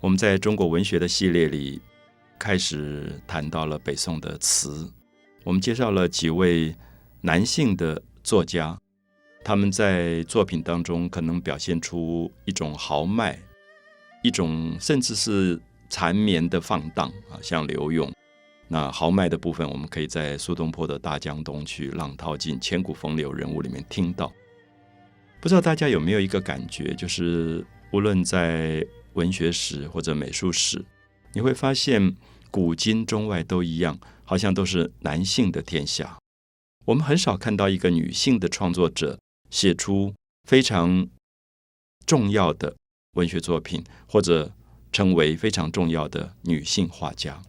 我们在中国文学的系列里开始谈到了北宋的词，我们介绍了几位男性的作家，他们在作品当中可能表现出一种豪迈，一种甚至是缠绵的放荡啊，像刘永。那豪迈的部分，我们可以在苏东坡的《大江东去，浪淘尽，千古风流人物》里面听到。不知道大家有没有一个感觉，就是无论在文学史或者美术史，你会发现古今中外都一样，好像都是男性的天下。我们很少看到一个女性的创作者写出非常重要的文学作品，或者成为非常重要的女性画家。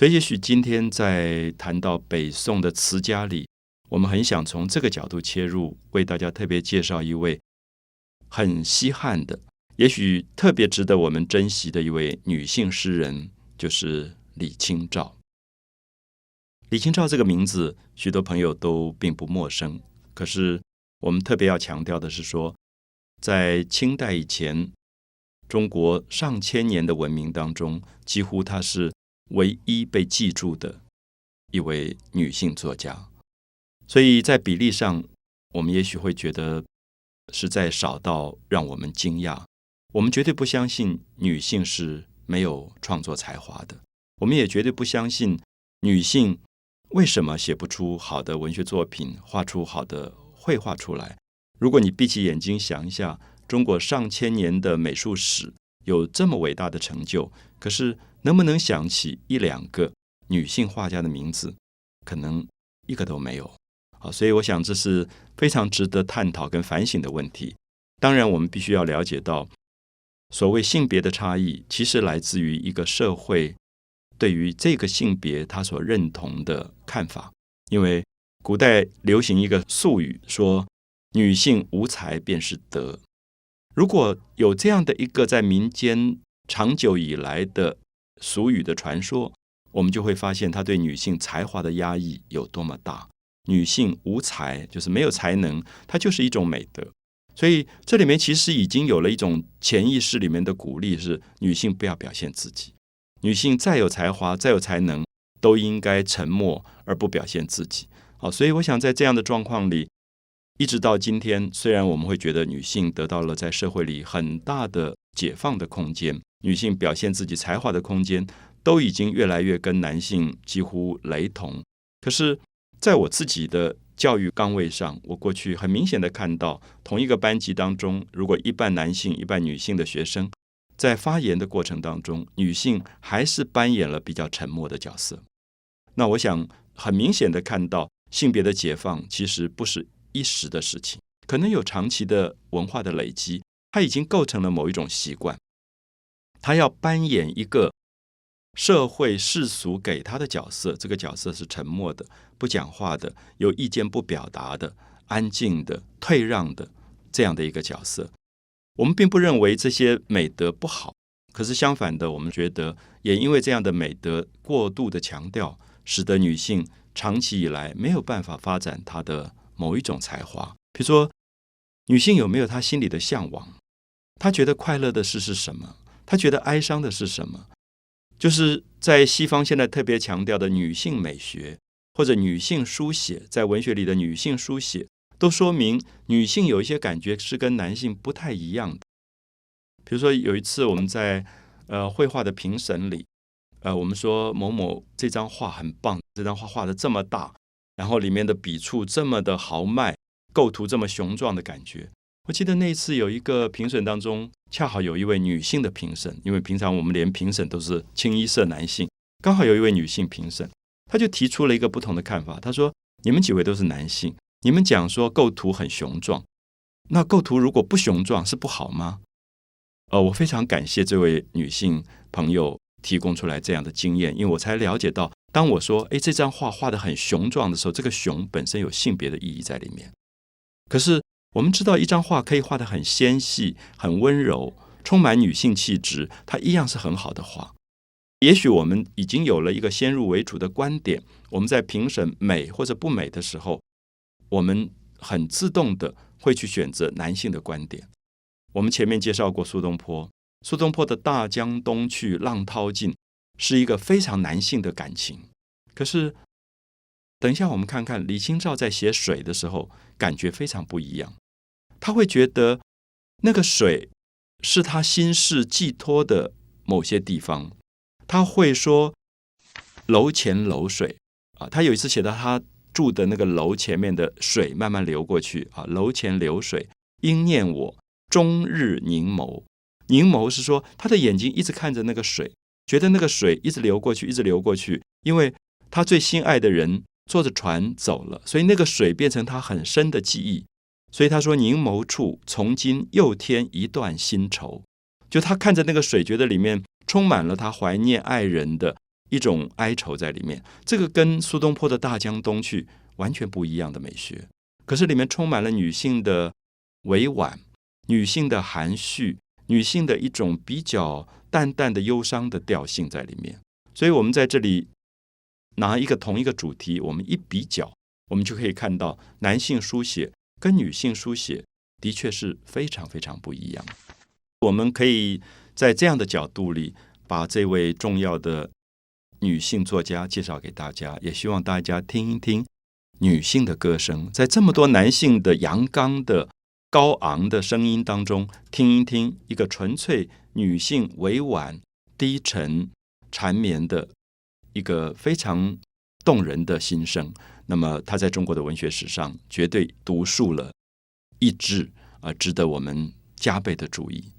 所以，也许今天在谈到北宋的词家里，我们很想从这个角度切入，为大家特别介绍一位很稀罕的。也许特别值得我们珍惜的一位女性诗人，就是李清照。李清照这个名字，许多朋友都并不陌生。可是，我们特别要强调的是说，在清代以前，中国上千年的文明当中，几乎她是唯一被记住的一位女性作家。所以在比例上，我们也许会觉得实在少到让我们惊讶。我们绝对不相信女性是没有创作才华的，我们也绝对不相信女性为什么写不出好的文学作品，画出好的绘画出来。如果你闭起眼睛想一下，中国上千年的美术史有这么伟大的成就，可是能不能想起一两个女性画家的名字？可能一个都没有。好，所以我想这是非常值得探讨跟反省的问题。当然，我们必须要了解到。所谓性别的差异，其实来自于一个社会对于这个性别他所认同的看法。因为古代流行一个俗语，说女性无才便是德。如果有这样的一个在民间长久以来的俗语的传说，我们就会发现他对女性才华的压抑有多么大。女性无才，就是没有才能，它就是一种美德。所以这里面其实已经有了一种潜意识里面的鼓励，是女性不要表现自己，女性再有才华、再有才能，都应该沉默而不表现自己。好，所以我想在这样的状况里，一直到今天，虽然我们会觉得女性得到了在社会里很大的解放的空间，女性表现自己才华的空间都已经越来越跟男性几乎雷同，可是在我自己的。教育岗位上，我过去很明显的看到，同一个班级当中，如果一半男性一半女性的学生，在发言的过程当中，女性还是扮演了比较沉默的角色。那我想很明显的看到，性别的解放其实不是一时的事情，可能有长期的文化的累积，它已经构成了某一种习惯，他要扮演一个。社会世俗给他的角色，这个角色是沉默的、不讲话的、有意见不表达的、安静的、退让的这样的一个角色。我们并不认为这些美德不好，可是相反的，我们觉得也因为这样的美德过度的强调，使得女性长期以来没有办法发展她的某一种才华。比如说，女性有没有她心里的向往？她觉得快乐的事是什么？她觉得哀伤的是什么？就是在西方现在特别强调的女性美学或者女性书写，在文学里的女性书写，都说明女性有一些感觉是跟男性不太一样的。比如说有一次我们在呃绘画的评审里，呃我们说某某这张画很棒，这张画画的这么大，然后里面的笔触这么的豪迈，构图这么雄壮的感觉。我记得那一次有一个评审当中，恰好有一位女性的评审，因为平常我们连评审都是清一色男性，刚好有一位女性评审，她就提出了一个不同的看法。她说：“你们几位都是男性，你们讲说构图很雄壮，那构图如果不雄壮是不好吗？”呃，我非常感谢这位女性朋友提供出来这样的经验，因为我才了解到，当我说“诶，这张画画的很雄壮”的时候，这个“雄”本身有性别的意义在里面，可是。我们知道，一张画可以画得很纤细、很温柔，充满女性气质，它一样是很好的画。也许我们已经有了一个先入为主的观点，我们在评审美或者不美的时候，我们很自动的会去选择男性的观点。我们前面介绍过苏东坡，苏东坡的“大江东去，浪淘尽”是一个非常男性的感情。可是，等一下我们看看李清照在写水的时候，感觉非常不一样。他会觉得那个水是他心事寄托的某些地方。他会说“楼前楼水”啊，他有一次写到他住的那个楼前面的水慢慢流过去啊，楼前流水，应念我终日凝眸。凝眸是说他的眼睛一直看着那个水，觉得那个水一直流过去，一直流过去，因为他最心爱的人坐着船走了，所以那个水变成他很深的记忆。所以他说：“凝眸处，从今又添一段新愁。”就他看着那个水，觉得里面充满了他怀念爱人的一种哀愁在里面。这个跟苏东坡的《大江东去》完全不一样的美学，可是里面充满了女性的委婉、女性的含蓄。女性的一种比较淡淡的忧伤的调性在里面，所以我们在这里拿一个同一个主题，我们一比较，我们就可以看到男性书写跟女性书写的确是非常非常不一样。我们可以在这样的角度里，把这位重要的女性作家介绍给大家，也希望大家听一听女性的歌声，在这么多男性的阳刚的。高昂的声音当中，听一听一个纯粹女性委婉、低沉、缠绵的一个非常动人的心声。那么，他在中国的文学史上绝对独树了一帜，啊，值得我们加倍的注意。